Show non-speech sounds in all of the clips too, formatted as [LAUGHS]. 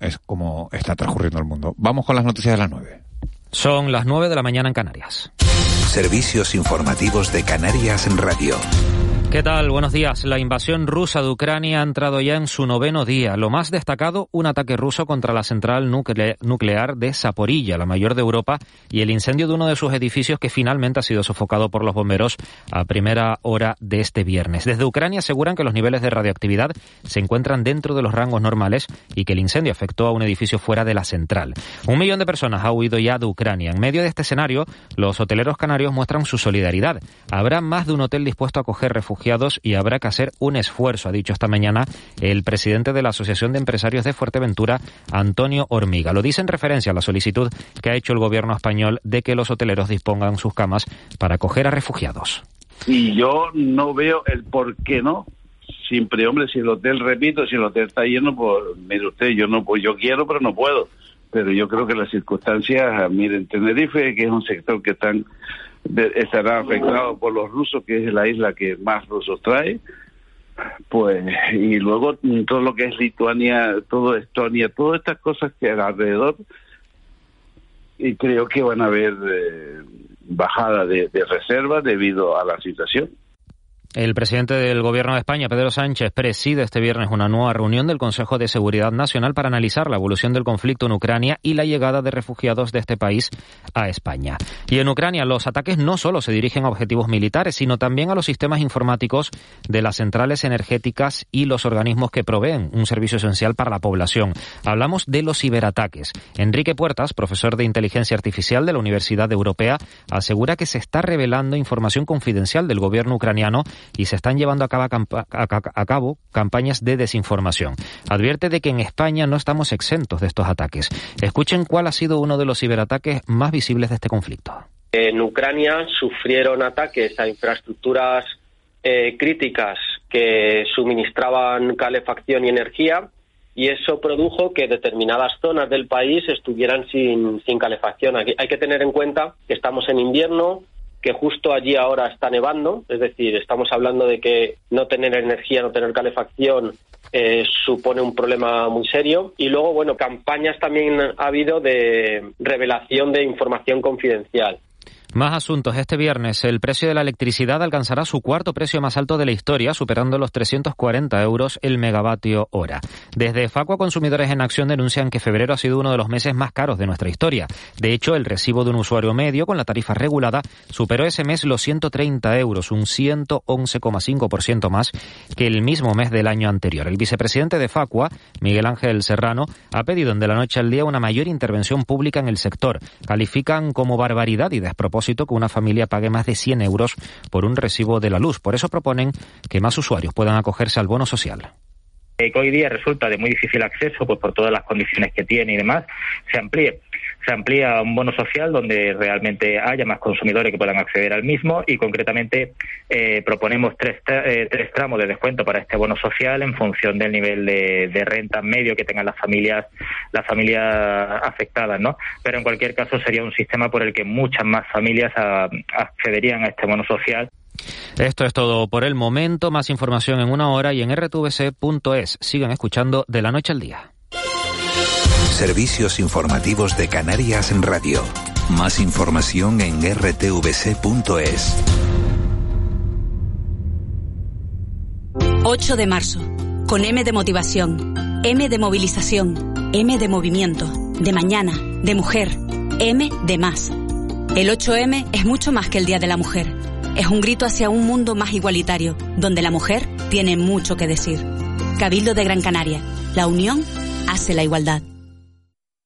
es como está transcurriendo el mundo. Vamos con las noticias de las nueve. Son las nueve de la mañana en Canarias. Servicios informativos de Canarias en Radio. ¿Qué tal? Buenos días. La invasión rusa de Ucrania ha entrado ya en su noveno día. Lo más destacado, un ataque ruso contra la central nuclear de Zaporilla, la mayor de Europa, y el incendio de uno de sus edificios que finalmente ha sido sofocado por los bomberos a primera hora de este viernes. Desde Ucrania aseguran que los niveles de radioactividad se encuentran dentro de los rangos normales y que el incendio afectó a un edificio fuera de la central. Un millón de personas ha huido ya de Ucrania. En medio de este escenario, los hoteleros canarios muestran su solidaridad. Habrá más de un hotel dispuesto a acoger refugiados y habrá que hacer un esfuerzo, ha dicho esta mañana el presidente de la Asociación de Empresarios de Fuerteventura, Antonio Hormiga. Lo dice en referencia a la solicitud que ha hecho el gobierno español de que los hoteleros dispongan sus camas para acoger a refugiados. Y yo no veo el por qué no. Siempre, hombre, si el hotel, repito, si el hotel está lleno, pues mire usted, yo no pues yo quiero, pero no puedo. Pero yo creo que las circunstancias, miren, Tenerife, que es un sector que están estará afectado por los rusos, que es la isla que más rusos trae, pues, y luego todo lo que es Lituania, todo Estonia, todas estas cosas que alrededor, y creo que van a haber eh, bajada de, de reservas debido a la situación. El presidente del Gobierno de España, Pedro Sánchez, preside este viernes una nueva reunión del Consejo de Seguridad Nacional para analizar la evolución del conflicto en Ucrania y la llegada de refugiados de este país a España. Y en Ucrania los ataques no solo se dirigen a objetivos militares, sino también a los sistemas informáticos de las centrales energéticas y los organismos que proveen un servicio esencial para la población. Hablamos de los ciberataques. Enrique Puertas, profesor de inteligencia artificial de la Universidad Europea, asegura que se está revelando información confidencial del gobierno ucraniano y se están llevando a cabo, campañas de desinformación. Advierte de que en España no estamos exentos de estos ataques. Escuchen cuál ha sido uno de los ciberataques más visibles de este conflicto. En Ucrania sufrieron ataques a infraestructuras eh, críticas que suministraban calefacción y energía y eso produjo que determinadas zonas del país estuvieran sin, sin calefacción. hay que tener en cuenta que estamos en invierno, que justo allí ahora está nevando, es decir, estamos hablando de que no tener energía, no tener calefacción eh, supone un problema muy serio. Y luego, bueno, campañas también ha habido de revelación de información confidencial. Más asuntos. Este viernes el precio de la electricidad alcanzará su cuarto precio más alto de la historia, superando los 340 euros el megavatio hora. Desde Facua Consumidores en Acción denuncian que febrero ha sido uno de los meses más caros de nuestra historia. De hecho, el recibo de un usuario medio con la tarifa regulada superó ese mes los 130 euros, un 111,5% más que el mismo mes del año anterior. El vicepresidente de Facua, Miguel Ángel Serrano, ha pedido en de la noche al día una mayor intervención pública en el sector. Califican como barbaridad y despropósito que una familia pague más de 100 euros por un recibo de la luz. Por eso proponen que más usuarios puedan acogerse al bono social que hoy día resulta de muy difícil acceso pues por todas las condiciones que tiene y demás, se amplíe se amplía un bono social donde realmente haya más consumidores que puedan acceder al mismo y concretamente eh, proponemos tres, eh, tres tramos de descuento para este bono social en función del nivel de, renta medio que tengan las familias las familias afectadas, ¿no? Pero en cualquier caso sería un sistema por el que muchas más familias accederían a este bono social. Esto es todo por el momento. Más información en una hora y en rtvc.es. Sigan escuchando de la noche al día. Servicios informativos de Canarias en Radio. Más información en rtvc.es. 8 de marzo. Con M de motivación, M de movilización, M de movimiento, de mañana, de mujer, M de más. El 8M es mucho más que el Día de la Mujer. Es un grito hacia un mundo más igualitario, donde la mujer tiene mucho que decir. Cabildo de Gran Canaria. La unión hace la igualdad.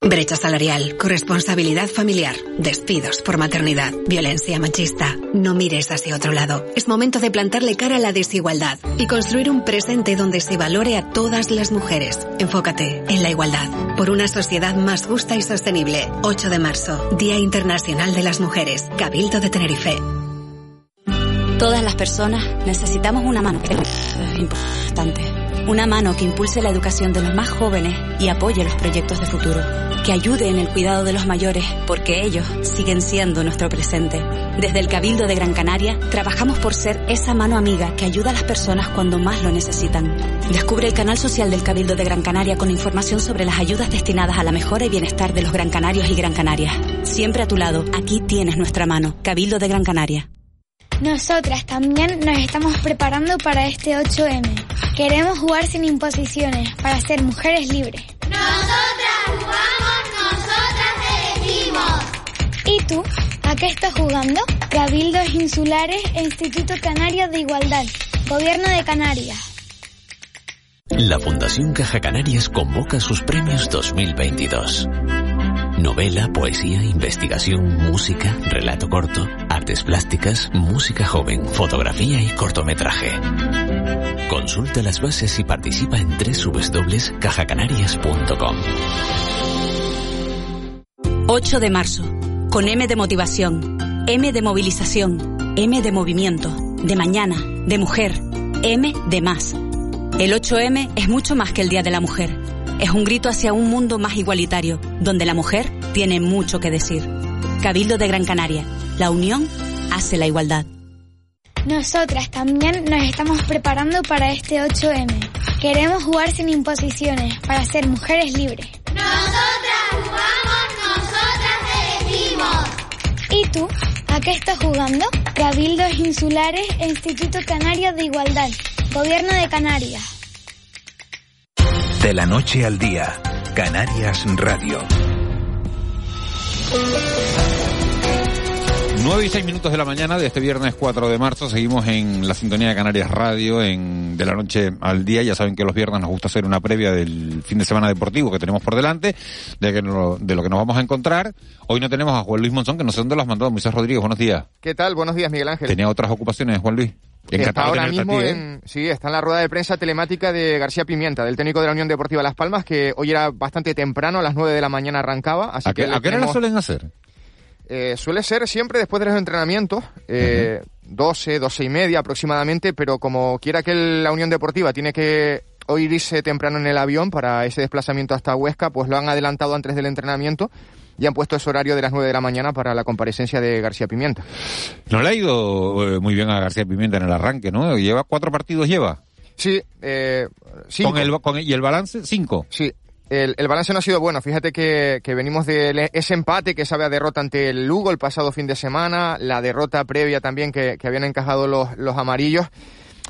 Brecha salarial, corresponsabilidad familiar, despidos por maternidad, violencia machista. No mires hacia otro lado. Es momento de plantarle cara a la desigualdad y construir un presente donde se valore a todas las mujeres. Enfócate en la igualdad. Por una sociedad más justa y sostenible. 8 de marzo, Día Internacional de las Mujeres. Cabildo de Tenerife. Todas las personas necesitamos una mano. Importante Una mano que impulse la educación de los más jóvenes y apoye los proyectos de futuro. Que ayude en el cuidado de los mayores, porque ellos siguen siendo nuestro presente. Desde el Cabildo de Gran Canaria, trabajamos por ser esa mano amiga que ayuda a las personas cuando más lo necesitan. Descubre el canal social del Cabildo de Gran Canaria con información sobre las ayudas destinadas a la mejora y bienestar de los gran canarios y gran canarias. Siempre a tu lado, aquí tienes nuestra mano. Cabildo de Gran Canaria. Nosotras también nos estamos preparando para este 8M. Queremos jugar sin imposiciones para ser mujeres libres. Nosotras jugamos, nosotras elegimos. ¿Y tú? ¿A qué estás jugando? Cabildos Insulares e Instituto Canario de Igualdad. Gobierno de Canarias. La Fundación Caja Canarias convoca sus premios 2022. Novela, poesía, investigación, música, relato corto, artes plásticas, música joven, fotografía y cortometraje. Consulta las bases y participa en www.cajacanarias.com. 8 de marzo. Con M de motivación, M de movilización, M de movimiento, de mañana, de mujer, M de más. El 8M es mucho más que el Día de la Mujer. Es un grito hacia un mundo más igualitario, donde la mujer tiene mucho que decir. Cabildo de Gran Canaria. La unión hace la igualdad. Nosotras también nos estamos preparando para este 8M. Queremos jugar sin imposiciones para ser mujeres libres. Nosotras jugamos, nosotras elegimos. ¿Y tú? ¿A qué estás jugando? Cabildos Insulares e Instituto Canario de Igualdad. Gobierno de Canarias. De la noche al día, Canarias Radio. 9 y 6 minutos de la mañana de este viernes 4 de marzo. Seguimos en la sintonía de Canarias Radio, en de la noche al día. Ya saben que los viernes nos gusta hacer una previa del fin de semana deportivo que tenemos por delante, de, que no- de lo que nos vamos a encontrar. Hoy no tenemos a Juan Luis Monzón, que no sé dónde lo has mandado. Moisés Rodríguez, buenos días. ¿Qué tal? Buenos días, Miguel Ángel. Tenía otras ocupaciones, Juan Luis. Está ahora mismo ti, ¿eh? en, sí, está en la rueda de prensa telemática de García Pimienta, del técnico de la Unión Deportiva Las Palmas, que hoy era bastante temprano, a las 9 de la mañana arrancaba. Así ¿A qué, que a qué hora la suelen hacer? Eh, suele ser siempre después de los entrenamientos, eh, 12, 12 y media aproximadamente, pero como quiera que la Unión Deportiva tiene que hoy irse temprano en el avión para ese desplazamiento hasta Huesca, pues lo han adelantado antes del entrenamiento y han puesto ese horario de las 9 de la mañana para la comparecencia de García Pimienta. No le ha ido eh, muy bien a García Pimienta en el arranque, ¿no? Lleva cuatro partidos, lleva. Sí, eh, cinco. Con el, con el- ¿Y el balance? Cinco. Sí, el, el balance no ha sido bueno. Fíjate que, que venimos de ese empate que sabe a derrota ante el Lugo el pasado fin de semana, la derrota previa también que, que habían encajado los, los amarillos.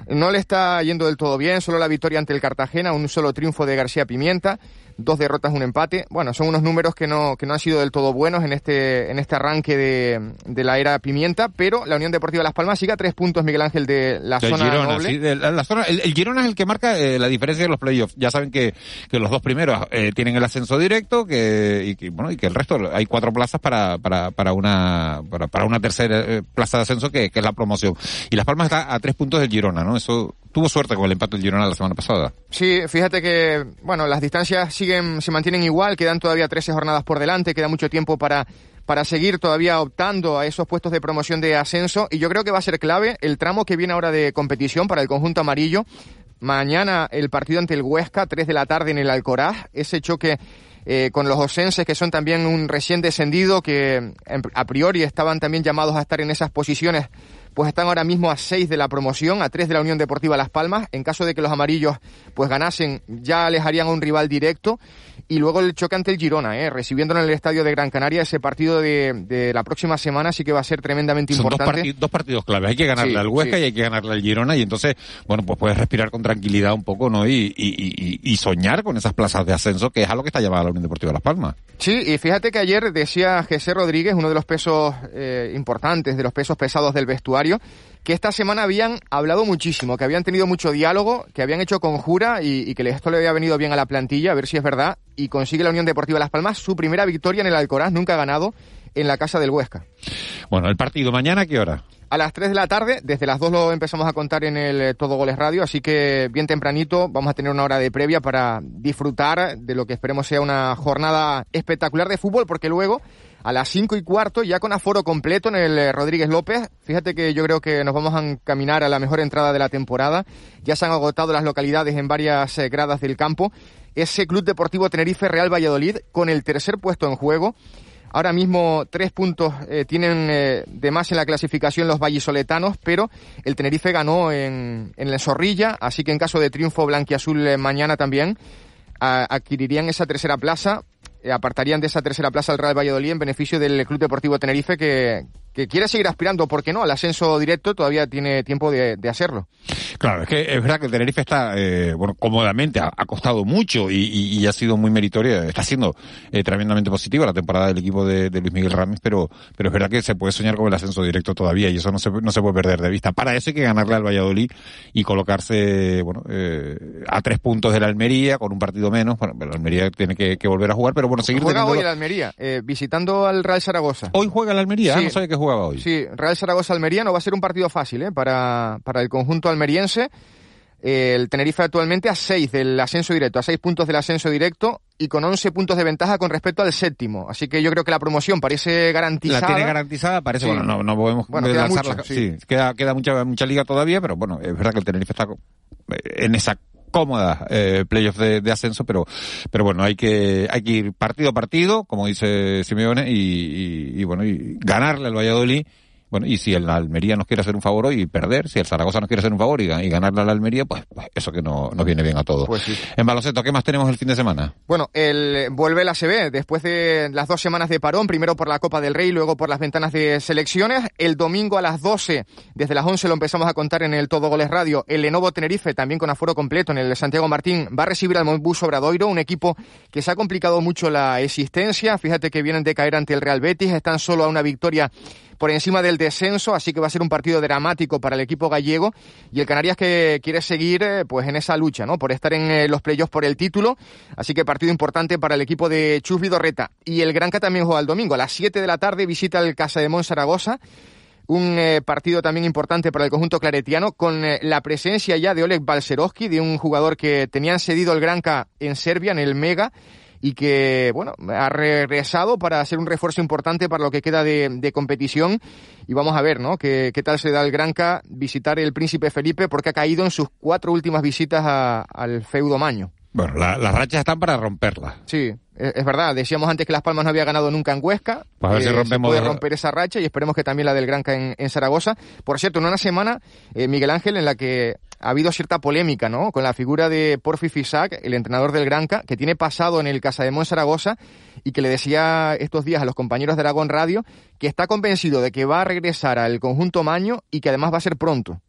No le está yendo del todo bien, solo la victoria ante el Cartagena, un solo triunfo de García Pimienta, dos derrotas, un empate. Bueno, son unos números que no, que no han sido del todo buenos en este, en este arranque de, de la era Pimienta, pero la Unión Deportiva Las Palmas sigue a tres puntos, Miguel Ángel, de la Del zona Girona, noble. sí, de la, la zona, el, el Girona es el que marca eh, la diferencia de los playoffs. Ya saben que, que los dos primeros eh, tienen el ascenso directo, que, y que, bueno, y que el resto hay cuatro plazas para, para, para una, para, para una tercera eh, plaza de ascenso que, que es la promoción. Y Las Palmas está a tres puntos del Girona, ¿no? Eso tuvo suerte con el empate del Girona la semana pasada. Sí, fíjate que, bueno, las distancias siguen, se mantienen igual, quedan todavía 13 jornadas por delante, queda mucho tiempo para, para seguir todavía optando a esos puestos de promoción de ascenso y yo creo que va a ser clave el tramo que viene ahora de competición para el conjunto amarillo. Mañana el partido ante el Huesca, 3 de la tarde en el Alcoraz, ese choque eh, con los osenses que son también un recién descendido que em, a priori estaban también llamados a estar en esas posiciones pues están ahora mismo a 6 de la promoción, a 3 de la Unión Deportiva Las Palmas. En caso de que los amarillos pues ganasen, ya alejarían a un rival directo. Y luego el choque ante el Girona, ¿eh? recibiéndolo en el estadio de Gran Canaria, ese partido de, de la próxima semana sí que va a ser tremendamente Son dos, importante. parti- dos partidos clave. Hay que ganarle Sí, al Huesca sí. y hay que ganarle al Girona. Y entonces, bueno, pues puedes respirar con tranquilidad un poco, ¿no? Y, y, y, y soñar con esas plazas de ascenso, que es a lo que está llamada la Unión Deportiva Las Palmas. Sí, y fíjate que ayer decía José Rodríguez, uno de los pesos eh, importantes, de los pesos pesados del vestuario, que esta semana habían hablado muchísimo, que habían tenido mucho diálogo, que habían hecho conjura y, y que esto le había venido bien a la plantilla, a ver si es verdad, y consigue la Unión Deportiva Las Palmas su primera victoria en el Alcoraz, nunca ha ganado en la casa del Huesca. Bueno, el partido mañana, ¿a qué hora? A las 3 de la tarde, desde las 2 lo empezamos a contar en el eh, Todo Goles Radio, así que bien tempranito vamos a tener una hora de previa para disfrutar de lo que esperemos sea una jornada espectacular de fútbol, porque luego a las 5 y cuarto, ya con aforo completo en el eh, Rodríguez López, fíjate que yo creo que nos vamos a encaminar a la mejor entrada de la temporada, ya se han agotado las localidades en varias eh, gradas del campo, ese Club Deportivo Tenerife Real Valladolid con el tercer puesto en juego Ahora mismo tres puntos eh, tienen eh, de más en la clasificación los vallisoletanos, pero el Tenerife ganó en, en la Zorrilla, así que en caso de triunfo blanquiazul eh, mañana también adquirirían esa tercera plaza, apartarían de esa tercera plaza al Real Valladolid en beneficio del Club Deportivo Tenerife que, que quiere seguir aspirando, ¿por qué no?, al ascenso directo, todavía tiene tiempo de, hacerlo. Claro, es que es verdad que el Tenerife está, eh, bueno, cómodamente, ha, costado mucho y, ha sido muy meritoria, está siendo eh, tremendamente positiva la temporada del equipo de, Luis Miguel Ramis, pero, pero es verdad que se puede soñar con el ascenso directo todavía y eso no se, no se puede perder de vista. Para eso hay que ganarle al Valladolid y colocarse, bueno, eh, a tres puntos de la Almería, con un partido menos, bueno, la Almería tiene que, volver a jugar, pero bueno, seguir Juega hoy el Almería, visitando al Real Zaragoza. Hoy juega el Almería, ah, no sabe que juega Sí, Real Zaragoza-Almería no va a ser un partido fácil ¿eh? para, para el conjunto almeriense. El Tenerife actualmente a 6 del ascenso directo, a 6 puntos del ascenso directo y con 11 puntos de ventaja con respecto al séptimo. Así que yo creo que la promoción parece garantizada. La tiene garantizada, parece, bueno, no, no podemos bueno, queda, mucho, sí. queda, queda mucha, mucha liga todavía, pero bueno, es verdad que el Tenerife está en esa cómoda eh, playoff de, de, ascenso, pero, pero bueno, hay que, hay que ir partido a partido, como dice Simeone, y, y, y bueno, y ganarle al Valladolid bueno, y si el Almería nos quiere hacer un favor y perder, si el Zaragoza nos quiere hacer un favor y, y ganarle a la Almería, pues, pues, eso que no nos viene bien a todos. Pues En baloncesto, ¿qué más tenemos el fin de semana? Bueno, el, vuelve la ACB después de las dos semanas de parón, primero por la Copa del Rey, luego por las ventanas de selecciones. El domingo a las 12, desde las 11 lo empezamos a contar en el Todo Goles Radio. El Lenovo Tenerife, también con aforo completo en el Santiago Martín, va a recibir al Moibus Obradoiro, un equipo que se ha complicado mucho la existencia. Fíjate que vienen de caer ante el Real Betis, están solo a una victoria por encima del descenso, así que va a ser un partido dramático para el equipo gallego. Y el Canarias que quiere seguir eh, pues en esa lucha, ¿no? Por estar en eh, los playoffs por el título, así que partido importante para el equipo de Chus Vidorreta. Y el Granca también juega el domingo, a las 7 de la tarde visita el Casa de Zaragoza un eh, partido también importante para el conjunto claretiano, con la presencia ya de Oleg Balserovski, de un jugador que tenían cedido el Granca en Serbia, en el Mega, y que, bueno, ha regresado para hacer un refuerzo importante para lo que queda de, competición. Y vamos a ver, ¿no? ¿Qué, ¿Qué, tal se da el Granca visitar el Príncipe Felipe porque ha caído en sus cuatro últimas visitas al feudo Maño. Bueno, las rachas están para romperlas. Sí, es, verdad. Decíamos antes que Las Palmas no había ganado nunca en Huesca. Pues a ver si eh, rompemos... puede romper esa racha y esperemos que también la del Granca en, en Zaragoza. Por cierto, en una semana, eh, Miguel Ángel, en la que ha habido cierta polémica, ¿no? Con la figura de Porfi Fisac, el entrenador del Granca, que tiene pasado en el Casa de Zaragoza y que le decía estos días a los compañeros de Aragón Radio que está convencido de que va a regresar al conjunto Maño y que además va a ser pronto.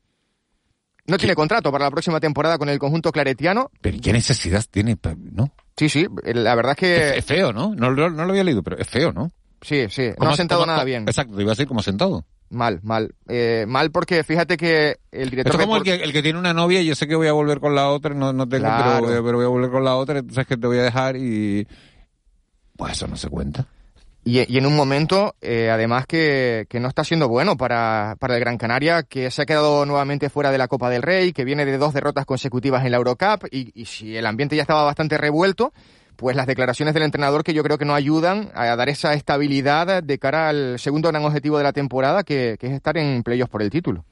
No tiene contrato para la próxima temporada con el conjunto claretiano. Pero ¿qué necesidad tiene? ¿No? Sí, sí, la verdad es que... Es, feo, ¿no? ¿no? No, lo había leído, pero es feo, ¿no? Sí, sí, no ha sentado nada bien. Exacto, iba a ser como sentado. Mal, mal. Eh, mal porque fíjate que el director... Es como el, que, el que tiene una novia y yo sé que voy a volver con la otra, no, no tengo, pero, pero, voy a volver con la otra, entonces que te voy a dejar y... Pues eso no se cuenta. Y, y en un momento, eh, además, que, que, no está siendo bueno para, para el Gran Canaria, que se ha quedado nuevamente fuera de la Copa del Rey, que viene de dos derrotas consecutivas en la Eurocup, y, y si el ambiente ya estaba bastante revuelto, pues las declaraciones del entrenador que yo creo que no ayudan a dar esa estabilidad de cara al segundo gran objetivo de la temporada, que, es estar en playoffs por el título.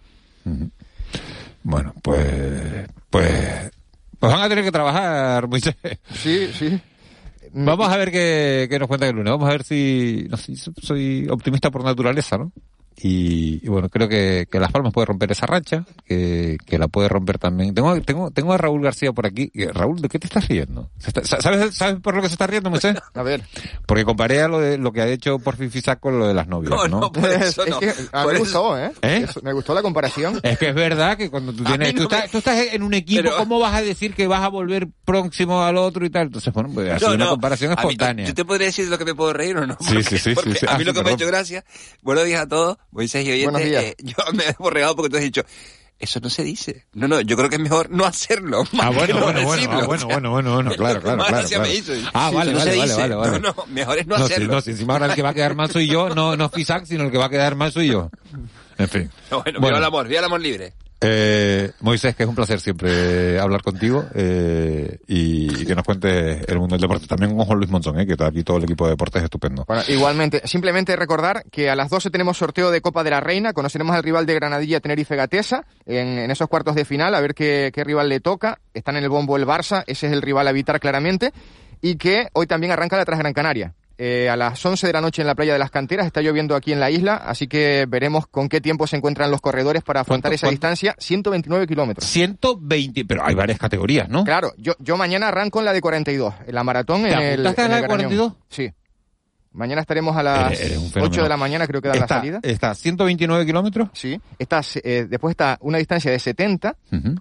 Bueno, pues, pues, pues van a tener que trabajar, [LAUGHS] Moisés. Sí, sí. Vamos a ver qué, qué nos cuenta el lunes. Vamos a ver si, no sé, soy optimista por naturaleza, ¿no? Y, bueno, creo que, que, Las Palmas puede romper esa racha, que, que, la puede romper también. Tengo, tengo, tengo a Raúl García por aquí. Raúl, ¿de qué te estás riendo? ¿Sabes, ¿Sabes por lo que se está riendo, Moisés? [LAUGHS] A ver. Porque comparé a lo, de, lo que ha hecho por Fisac con lo de las novias, ¿no? no, por [LAUGHS] eso no. Es que a mí me gustó, ¿eh? ¿Eh? me gustó la comparación. Es que es verdad que cuando tú tienes, tú, estás, tú estás en un equipo, ¿cómo vas a decir que vas a volver próximo al otro y tal? Entonces, bueno, pues así una comparación espontánea. ¿Yo te podría decir lo que me puedo reír o no? sí, sí, sí, sí, A mí lo que me ha hecho gracia, buenos días a todos, Moisés y oyentes, eh, [LAUGHS] yo me he borregado porque tú has dicho, Eso no se dice. No, no, yo creo que es mejor no hacerlo. más Ah, que bueno, no bueno, bueno, decirlo. ah, bueno, bueno, bueno, bueno, claro, claro, claro. claro. me hizo. Ah, Sí, vale, no vale, vale, vale, vale. No, no, mejor es no, No, hacerlo. sí, no, sí, encima ahora el que va a quedar mal soy yo, no, no Fisac, sino el que va a quedar mal soy yo. En fin. [LAUGHS] Bueno, viva Bueno. el amor, viva el amor libre. Eh, Moisés, que es un placer siempre hablar contigo eh, y, que nos cuentes el mundo del deporte. También con Juan Luis Monzón, eh, que está aquí todo el equipo de deportes es estupendo. Bueno, igualmente, simplemente recordar que a las 12 tenemos sorteo de Copa de la Reina, conoceremos al rival de Granadilla Tenerife Gatesa en, en esos cuartos de final, a ver qué, rival le toca. Está en el bombo el Barça, ese es el rival a evitar claramente, y que hoy también arranca la Transgran Canaria. Eh, a las 11 de la noche en la playa de las canteras, está lloviendo aquí en la isla, así que veremos con qué tiempo se encuentran los corredores para afrontar ¿Cuánto- esa cuánto? distancia, 129 kilómetros. 120, pero hay varias categorías, ¿no? Claro, yo, yo mañana arranco en la de 42, en la maratón ¿Te en el, a en la de Garañón. 42? Sí. Mañana estaremos a las Eres- eres un 8 fenómeno. de la mañana, creo que da la salida. está 129 kilómetros. Sí. Está, eh, después está una distancia de 70, Ujú,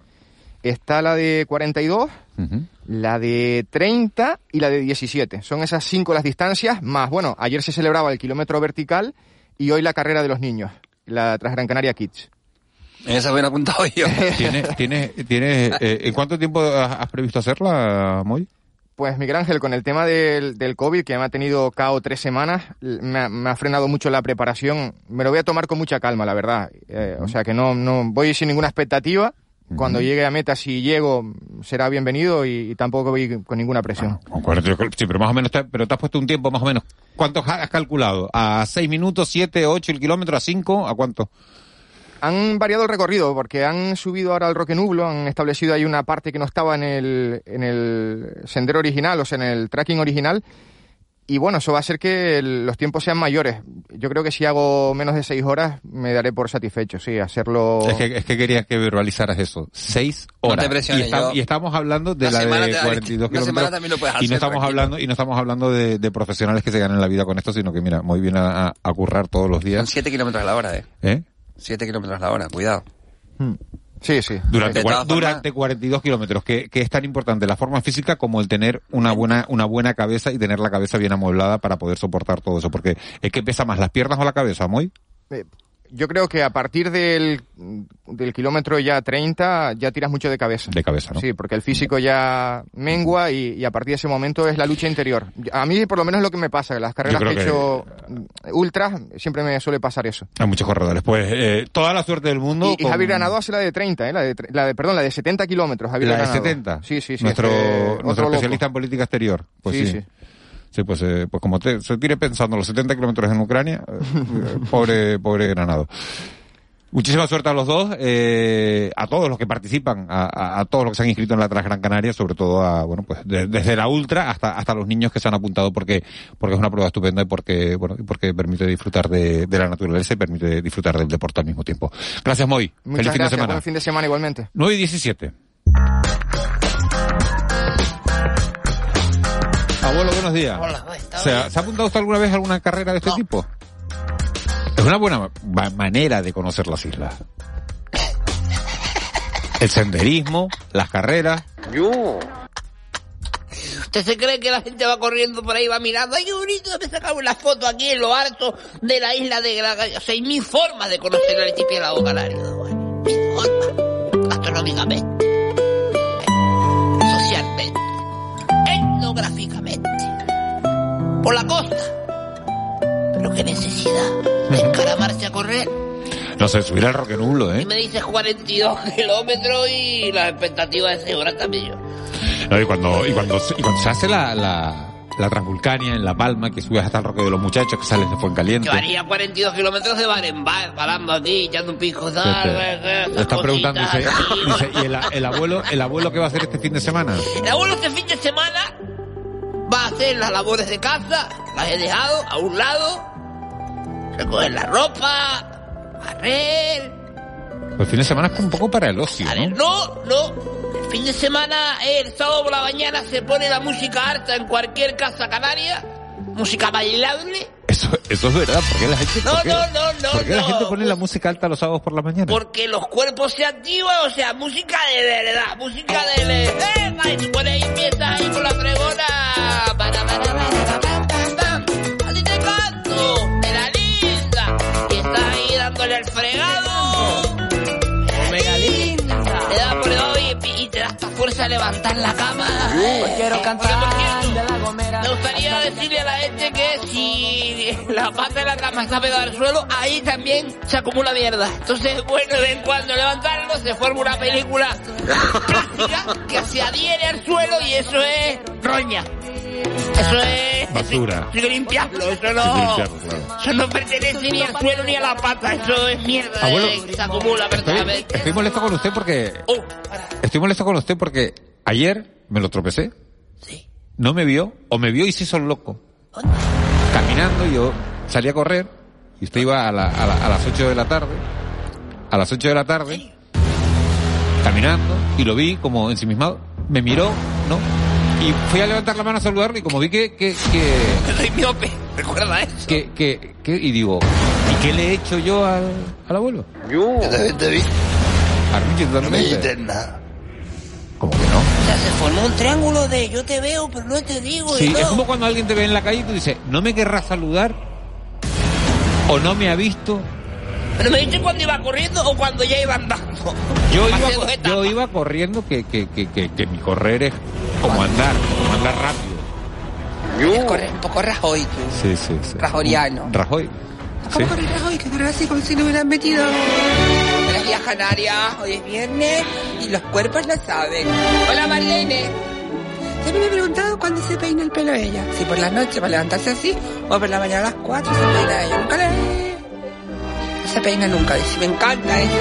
está la de 42, ujú. la de 30 y la de 17. Son esas cinco las distancias, más, bueno, ayer se celebraba el kilómetro vertical y hoy la carrera de los niños, la Transgran Canaria Kids. En esa me he apuntado yo. [LAUGHS] ¿Tienes, tienes, tienes, eh, ¿En cuánto tiempo has previsto hacerla, Moy? Pues Miguel Ángel, con el tema del, del COVID, que me ha tenido cao tres semanas, l- me ha, me ha frenado mucho la preparación. Me lo voy a tomar con mucha calma, la verdad. Eh, o sea que no, no voy sin ninguna expectativa. Cuando llegue a meta, si llego, será bienvenido y, y tampoco voy con ninguna presión. Con 42 Sí, pero más o menos, te, pero te has puesto un tiempo más o menos. ¿Cuánto has calculado? ¿A 6 minutos, 7, 8 el kilómetro, a 5? ¿A cuánto? Han variado el recorrido porque han subido ahora al Roque Nublo, han establecido ahí una parte que no estaba en el, en el sendero original, o sea, en el tracking original. Y bueno, eso va a hacer que el- los tiempos sean mayores. Yo creo que si hago menos de seis horas me daré por satisfecho, sí, hacerlo... Es, que, es que quería que verbalizaras eso. 6 No horas. te y, está- yo- y estamos hablando de la semana de te- 42 [LAUGHS] una semana kilómetros. también lo puedes y no estamos tranquilo. hablando y no estamos hablando de, de profesionales que se ganan la vida con esto, sino que mira, muy bien a, a- a currar todos los Son días. 7 kilómetros a la hora, eh. ¿eh? 7 kilómetros a la hora, cuidado. Sí, sí. Durante, cua- formas- durante 42 kilómetros, que, que es tan importante la forma física como el tener una buena, una buena cabeza y tener la cabeza bien amueblada para poder soportar todo eso. Porque es que pesa más las piernas o la cabeza, muy. Eh, Yo creo que a partir del, del kilómetro ya 30 ya tiras mucho de cabeza. De cabeza, ¿no? Sí, porque el físico ya mengua y, y a partir de ese momento es la lucha interior. A mí por lo menos es lo que me pasa, las carreras que he hecho ultras siempre me suele pasar eso. Hay muchos corredores. Pues eh, toda la suerte del mundo. Y, y con- Javier Granado hace la de 30, ¿eh? la de, la de, perdón, la de 70 kilómetros. Javier La de Granado. 70. Sí, sí, sí. Nuestro, este, nuestro otro loco. especialista en política exterior. Pues sí. Sí, Sí, sí. pues, eh, pues como te, se tire pensando los 70 kilómetros en Ucrania, eh, [LAUGHS] pobre, pobre Granado. Muchísima suerte a los dos, eh, a todos los que participan, a, a- a todos los que se han inscrito en la Transgran Canaria, sobre todo a, bueno, pues de- desde la ultra hasta, hasta los niños que se han apuntado porque, porque es una prueba estupenda y porque, bueno, y porque permite disfrutar de, de la naturaleza y permite disfrutar del deporte al mismo tiempo. Gracias, Moy. Muchas Feliz fin de gracias. semana. Buen fin de semana igualmente. 9 y 17. Abuelo, buenos días. Hola, está ¿Se ha. ¿se ha apuntado usted alguna vez a alguna carrera de este tipo? Es una buena ma- manera de conocer las islas. El senderismo, las carreras. Yo. ¿Usted se cree que la gente va corriendo por ahí, va mirando? ¡Ay, qué bonito! Me sacaron una foto aquí en lo alto de la isla de Gran O sea, hay mil formas de conocer el archipiélago canario. Bueno, mil formas. Gastronómicamente. Etnográficamente. Por la costa. Pero qué necesidad de encaramarse a correr. No sé, subir al Roque Nublo, Y ¿eh? me dices 42 kilómetros y la expectativa de 6 horas también yo. No, y cuando, y cuando, se- y cuando se hace la, la, la Transvulcania en La Palma, que subes hasta el Roque de los Muchachos, que sales de Fuencaliente. Yo haría 42 kilómetros de bar en bar, parando aquí, echando un pisco. Le están preguntando, dice, dice, ¿y el, el abuelo, el abuelo qué va a hacer este fin de semana? El abuelo este fin de semana va a hacer las labores de casa, las he dejado a un lado, recoger la ropa, barrer. Pues el fin de semana es un poco para el ocio, ¿no? No, no. Fin de semana, el sábado por la mañana se pone la música harta en cualquier casa canaria, música bailable. Eso, eso es verdad, porque la gente, No, por qué- no, no, no, ¿por qué la gente pone la música alta los sábados por la mañana? Porque los cuerpos se activan, o sea, música de verdad, música de... ¡Eh! Y tú pones ahí, ahí con la fregona. Para, para, para, levantar la cama. quiero cantar Me gustaría decirle a la gente que si la pata de la cama está pegada al suelo, ahí también se acumula mierda. Entonces, bueno, de vez en cuando levantarlo, se forma una película plástica que se adhiere al suelo y eso es roña. Eso es... Basura. Hay que limpiarlo, eso no... limpiarlo, claro. Eso no pertenece ni al suelo ni a la pata, eso es mierda Abuelo, eh, que se acumula Estoy, molesto con usted porque... Oh, Estoy molesto con usted porque ayer me lo tropecé. No me vio, o me vio y se hizo el loco. Caminando, yo salí a correr, y usted iba a, la- a la- a las 8 de la tarde, a las 8 de la tarde, caminando, y lo vi como ensimismado, me miró, ¿no? Y fui a levantar la mano a saludarlo, y como vi que, que, que, [LAUGHS] soy miope, recuerda eso. que, que, que- y digo, ¿y qué le he hecho yo al, al abuelo? Yo también te vi. Armiche, No me totalmente. dices nada. ¿Cómo que no? O sea, se formó un triángulo de yo te veo, pero no te digo. y Sí, es como cuando alguien te ve en la calle y tú dices, no me querrás saludar, o no me ha visto. ¿Pero me dices cuando iba corriendo o cuando ya iba andando? Yo iba, yo iba corriendo que, que, que, que, que mi correr es como andar, como andar rápido. Corre un poco Rajoy, tú. Sí, sí, sí. Rajoriano. Rajoy. ¿Cómo Sí. correr Rajoy? Que correr así como si lo hubieran metido las Islas Canarias. Hoy es viernes y los cuerpos lo saben. Hola, Marlene. Siempre me he preguntado cuándo se peina el pelo ella. Si por la noche para levantarse así o por la mañana a las 4 se peina ella. Nunca le... Se peina nunca. Dice, me encanta eso.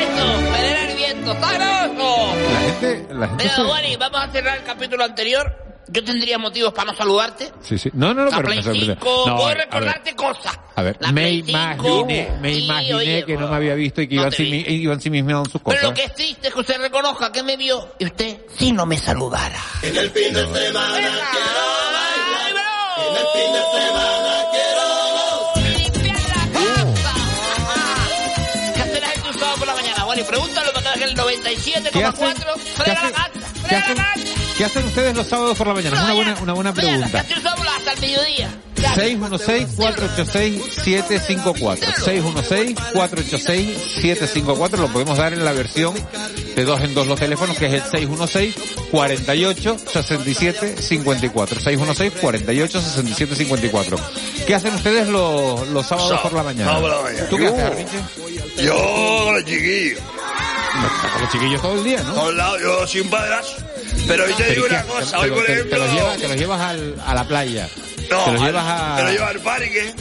Eso, el viento, sabroso. La gente, la gente Mira, se- Wally, vamos a cerrar el capítulo anterior. Yo tendría motivos para no saludarte. Sí, sí. No, no, no, La pero Play me sorprende. 5, No, voy a a ver, recordarte cosas. A ver, La me Play 5, imaginé, me sí, imaginé oye, que no me había visto y que no iban sin, iban sin sus cosas. Pero lo que es triste es que usted reconozca que me vio y usted sí no me saludara. En el fin de semana quiero bailar. En el fin de semana pregúntalo para que el 97,4 ¿Qué frena la gata. qué hacen- qué hacen ustedes los sábados por la mañana? Es una buena, una buena ¿Qué pregunta. hasta el mediodía? 616-486-754. 616-486-754. Lo podemos dar en la versión de dos en dos los teléfonos, que es el 616-48-67-54. 616-48-67-54. ¿Qué hacen ustedes los, los sábados por la mañana? La. ¿Tú qué haces, Arniche? Yo. Estás con los chiquillos todo el día, ¿no? Todos lados, yo soy un padrazo. Pero hoy te digo una cosa, hoy por ejemplo... Te los llevas, te los llevas al- a la playa. No, te los llevas a... Te lo llevas al parque.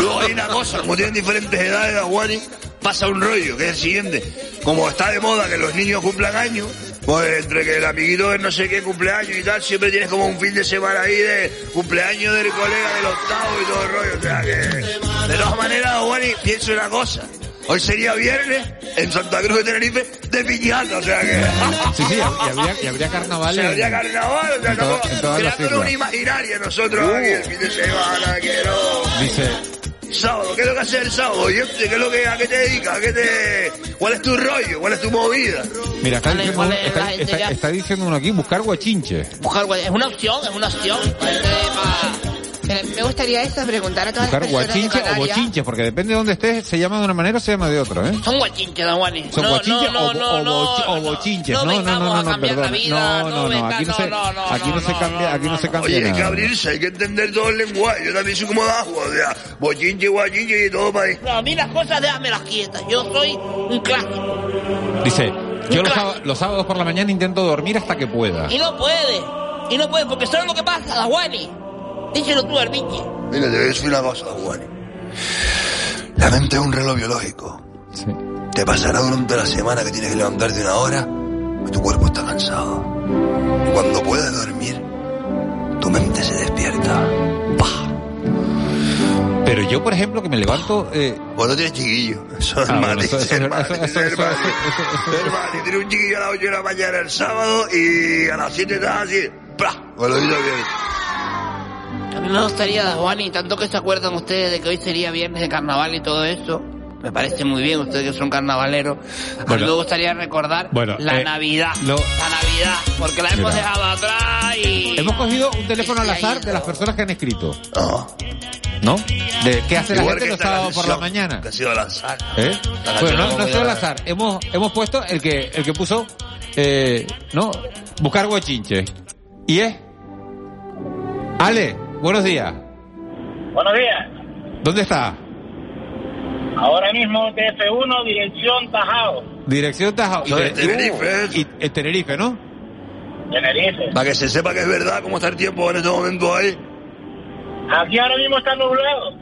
Luego hay una cosa, como tienen diferentes edades, Aguani, pasa un rollo, que es el siguiente. Como está de moda que los niños cumplan años, pues entre que el amiguito es no sé qué cumpleaños y tal, siempre tienes como un fin de semana ahí de cumpleaños del colega del octavo y todo el rollo. O sea que, de todas maneras, Aguani, pienso una cosa. Hoy sería viernes en Santa Cruz de Tenerife de piñata, o sea que... Sí, sí, y habría, y habría carnaval. En- habría carnaval, o sea, en toda- estamos en todas las una imaginaria nosotros aquí el fin de semana, quiero... Dice, Sábado, ¿qué es lo que haces el sábado? ¿Y este, ¿Qué es lo que, ¿A qué te dedicas? ¿A qué te, ¿Cuál es tu rollo? ¿Cuál es tu movida? mira, está Vale, diciendo, ¿cuál uno- es la está, diciendo uno aquí, buscar guachinche. Buscar guay- es una opción, es una opción. Pa- Me gustaría esto preguntar a todas Buscar las personas de guachinche o Canarias. bochinches, porque depende de dónde estés, se llama de una manera o se llama de otra, ¿eh? Son guachinches, don Juani. Son guachinches no, o, no, o, no, bochi- no, o bochinches. no No, no, no, no, perdón. No, no no, aquí no se, aquí no se cambia, aquí no se cambia Oye, hay que nada. abrirse, hay que entender todo el lenguaje. Yo también soy como de agua, o sea, bochinche, guachinche y todo para ahí. No, a mí las cosas déjamelas quietas. Yo soy un clásico. Dice, yo los, sábados, los sábados por la mañana intento dormir hasta que pueda. Y no puede. Y no puede, porque ¿sabes lo que pasa, la Juani? Díselo tú, Armiche. Mira, te voy a decir una cosa, Juan. La mente es un reloj biológico. Te pasará durante la semana que tienes que levantarte una hora y tu cuerpo está cansado. Y cuando puedes dormir, tu mente se despierta. Pero yo, por ejemplo, que me levanto... Eh... Cuando tienes chiquillo. Eso es Ah, eso- es. Tienes un chiquillo a las 8 de la mañana el sábado y a las 7 estás así. Con los oídos abiertos. A mí me gustaría, Juani, tanto que se acuerdan ustedes de que hoy sería viernes de carnaval y todo eso. Me parece muy bien, ustedes que son carnavaleros. A mí Bueno. me gustaría recordar Bueno, la eh, Navidad. lo- La Navidad, porque la hemos Mira. dejado atrás y... Hemos cogido un teléfono al azar de las personas que han escrito. ¿No? De qué hace la Igual gente que los sábados por la mañana. Que ha sido al azar. ¿Eh? La Bueno, no, no es como al azar. Hemos, hemos puesto el que, el que puso Eh, no, buscar guachinche. ¿Y es? Ale, buenos días. Buenos días. ¿Dónde está? Ahora mismo TF1, dirección Tajao, Dirección Tajao. De Y- Tenerife, y, y Tenerife, ¿no? Tenerife. Para que se sepa que es verdad cómo está el tiempo en este momento ahí. Aquí ahora mismo está nublado.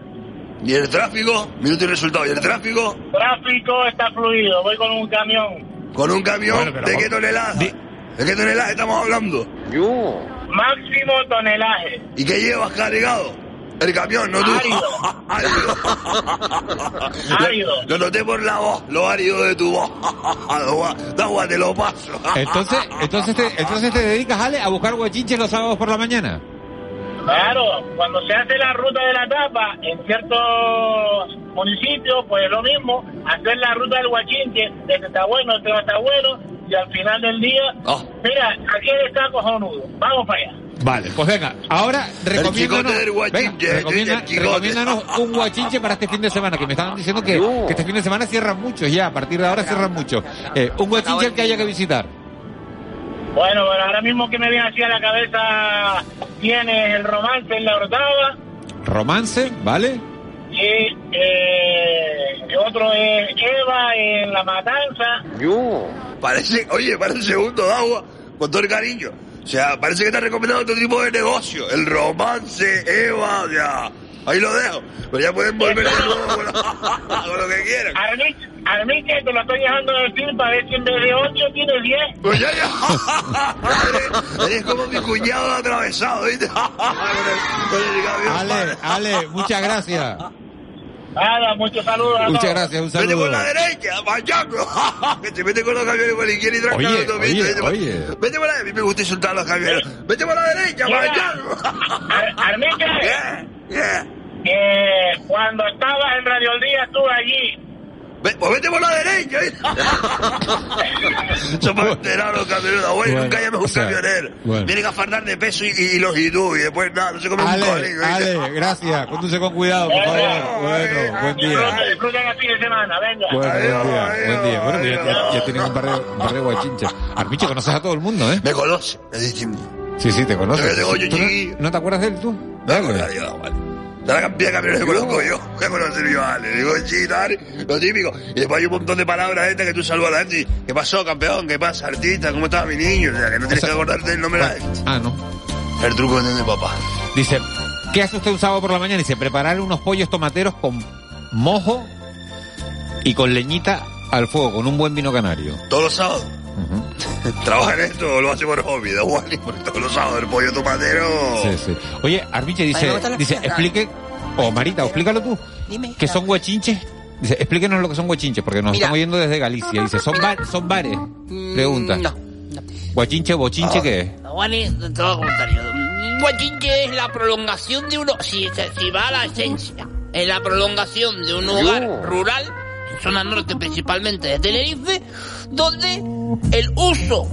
Y el tráfico, minuto y resultado. Y el tráfico, Tráfico está fluido. Voy con un camión. con un camión, Bueno, ¿de qué tonelada? ¿De qué tonelada estamos hablando? Máximo tonelaje. ¿Y qué llevas cargado? El camión, no tú. [LAUGHS] Árido. Árido. Lo, noté por la voz, lo árido de tu voz. Da agua, te lo paso. Entonces, [LAUGHS] entonces, te, entonces te dedicas, Ale, a buscar guachinches los sábados por la mañana. Claro, cuando se hace la ruta de la tapa en ciertos municipios, pues es lo mismo, hacer la ruta del Huachinche, este está bueno, este no está bueno, y al final del día, Oh. mira, aquí está cojonudo, vamos para allá. Vale, pues venga, ahora recomiéndanos, venga, recomienda- recomiéndanos un guachinche para este fin de semana, que me estaban diciendo que, que este fin de semana cierran muchos ya, a partir de ahora cierran muchos. Eh, un guachinche al que haya que visitar. Bueno, bueno, ahora mismo que me viene así a la cabeza, tienes el romance en la Orotava, Romance, ¿vale? Y eh, el otro es Eva en la Matanza, Parece, oye, parece segundo de agua, con todo el cariño. O sea, parece que está recomendando otro tipo de negocio. El romance, Eva, sea, ahí lo dejo. Pero ya pueden volver con lo, con lo que quieran. Armiche, Armiche, te lo estoy dejando decir para ver si en vez de 8 tiene 10. Pues ya, ya. [LAUGHS] eres, eres como mi cuñado atravesado, ¿viste? [LAUGHS] Ale, Ale, muchas gracias. Nada, muchos saludos. Muchas gracias, un Vete saludo. por la derecha, machaco. que te mete con los camiones por la izquierda y tranca Oye, la autopista. oye, Vete por- oye. Vete por la A mí me gusta insultar a los camiones. Vete por la derecha, Mira, machaco. Ar- Armiche, [LAUGHS] Yeah, yeah. eh, cuando estabas en Radio El Día estuve allí. Ve- Pues vete por la derecha. ¿viste? Son para enterar los camioneros. Bueno, Bueno, nunca llames o un sea, camionero. bueno. Vienen a fardar de peso y, y longitud y después nada, no se come un Ale, cólico. ¿viste? Ale, gracias. Conduce con cuidado, por favor. Bueno, buen día. Disfruten, disfruten el fin de semana, venga. Bueno, buen día, Adiós, buen día. Bueno, ya, ya, tienes un par de, guachinches. Armiche, conoces a todo el mundo, ¿eh? Me conoce. Sí, sí, te conoces. Yo tengo yo ¿Tú no-. ¿No te acuerdas de él, tú? Acuerdo, digo, bueno. De la cantidad de camiones que conozco yo. A conocer yo a Ale. Digo, chitar, lo típico. Y después hay un montón de palabras estas que tú saludas a la gente. ¿Qué pasó, campeón? ¿Qué pasa, artista? ¿Cómo estaba mi niño? O sea, que no tienes O sea, que acordarte del nombre de la gente. Ah, no. El truco de papá. Dice, ¿qué hace usted un sábado por la mañana? Dice, preparar unos pollos tomateros con mojo y con leñita al fuego, con un buen vino canario. Todos los sábados. Ujú. [LAUGHS] Trabaja en esto o lo hace por hobby, da igual. [LAUGHS] Porque todos los sábados el pollo tomatero. Sí, sí. Oye, Armiche dice, dice, explique, o Marita, explícalo tú, Dime. ¿qué son huachinches? Dice, explíquenos lo que son huachinches, porque nos Mira. están oyendo desde Galicia. Dice, ¿son, bar- son bares? Mm, Pregunta. No. Guachinche, bochinche, ¿qué es? Juani, te voy a contar yo. Un guachinche es la prolongación de uno. Si, si va a la esencia, es la prolongación de un hogar rural, zona norte principalmente de Tenerife, donde el uso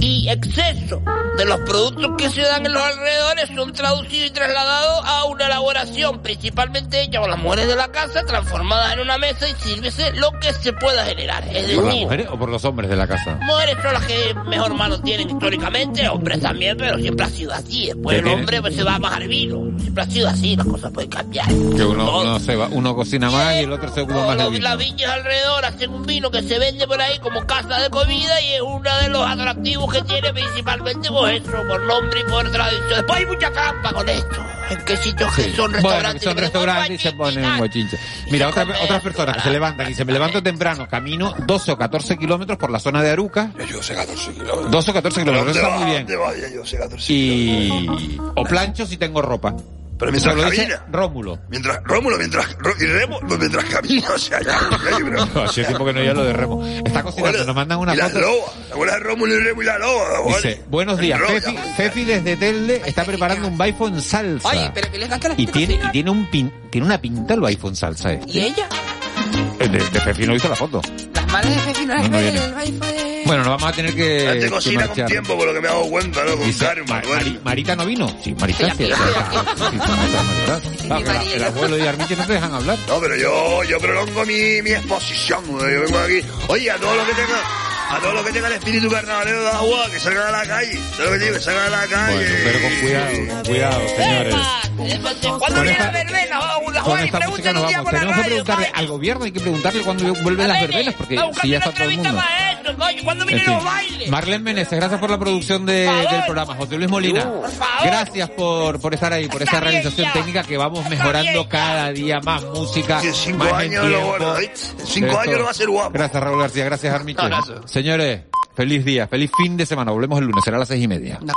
y exceso de los productos que se dan en los alrededores son traducidos y trasladados a una elaboración principalmente hecha por las mujeres de la casa, transformadas en una mesa y sírvese lo que se pueda generar. Es ¿Por las decir, mujeres o por los hombres de la casa? Mujeres son las que mejor mano tienen históricamente, hombres también, pero siempre ha sido así. Después ¿Qué el tiene? hombre pues, se va a bajar vino. Siempre ha sido así, las cosas pueden cambiar. Que uno, uno, se va, uno cocina más y el otro se ocupa más de vino. las viñas alrededor hacen un vino que se vende por ahí como casa de comida y es uno de los atractivos que tiene principalmente por eso, por nombre y por tradición. Después hay mucha trampa con esto. En qué sitios que son Bueno, restaurantes. son que restaurantes y se ponen un guachinche. Mira, otra- otras personas que se levantan y se me levanto temprano, camino 12 o 14 kilómetros por la zona de Aruca. Yo sé 14 kilómetros. 12 o 14 kilómetros, eso ¿Dónde está muy bien. Yo sé 14 Y... O plancho si tengo ropa. Pero mientras dice camina. Rómulo. Mientras, Rómulo, mientras, y Remo, mientras camina, o sea, ya. No, [LAUGHS] hace tiempo que no ya lo de Remo. Está cocinando, nos mandan una y la foto. loba, ¿te acuerdas de Rómulo y Remo y la loba? Dice, buenos días, Fefi, Fefi desde Telde está preparando un baifo en salsa. Oye, pero que le encanta la y tiene, y tiene un pin, tiene una pinta el baifo en salsa este. ¿Y ella? Eh, De, de Fefi no he visto la foto. Las malas de Fefi no las No, no el baifo de... Bueno, nos vamos a tener que, que cocina con tiempo, por lo que me he dado cuenta, ¿no? Con Dice, karma, Ma- bueno. Mari- Marita no vino. Sí, Marita sí. Ah. El abuelo y Armiche no te dejan hablar. No, pero yo, yo prolongo mi, mi exposición, güey. yo vengo aquí. Oye, a todo lo que tenga, A todos los que tengan espíritu carnavalero de agua, que salgan a la calle. ¿Sabes lo que digo? Que salgan a la calle. Bueno, pero con cuidado, con cuidado, señores. ¿Cuándo viene la verbena? Juan, Con y esta música pregúntale nos un día vamos. por la Tenemos que radio, preguntarle al gobierno, hay que preguntarle cuándo vuelven las verbenas, porque si ya está todo el mundo. Para esto, coño. ¿Cuándo En fin. los bailes? Marlene Meneses, gracias por la producción de- del programa. José Luis Molina, gracias por, por estar ahí, por esa realización técnica que vamos mejorando cada día más música. Sí, cinco más en años lo tiempo. bueno, ¿eh? Cinco Esto- años lo va a ser guapo. Gracias Raúl García, gracias Armiche. Abrazo. Señores, feliz día, feliz fin de semana. Volvemos el lunes, será a las seis y media.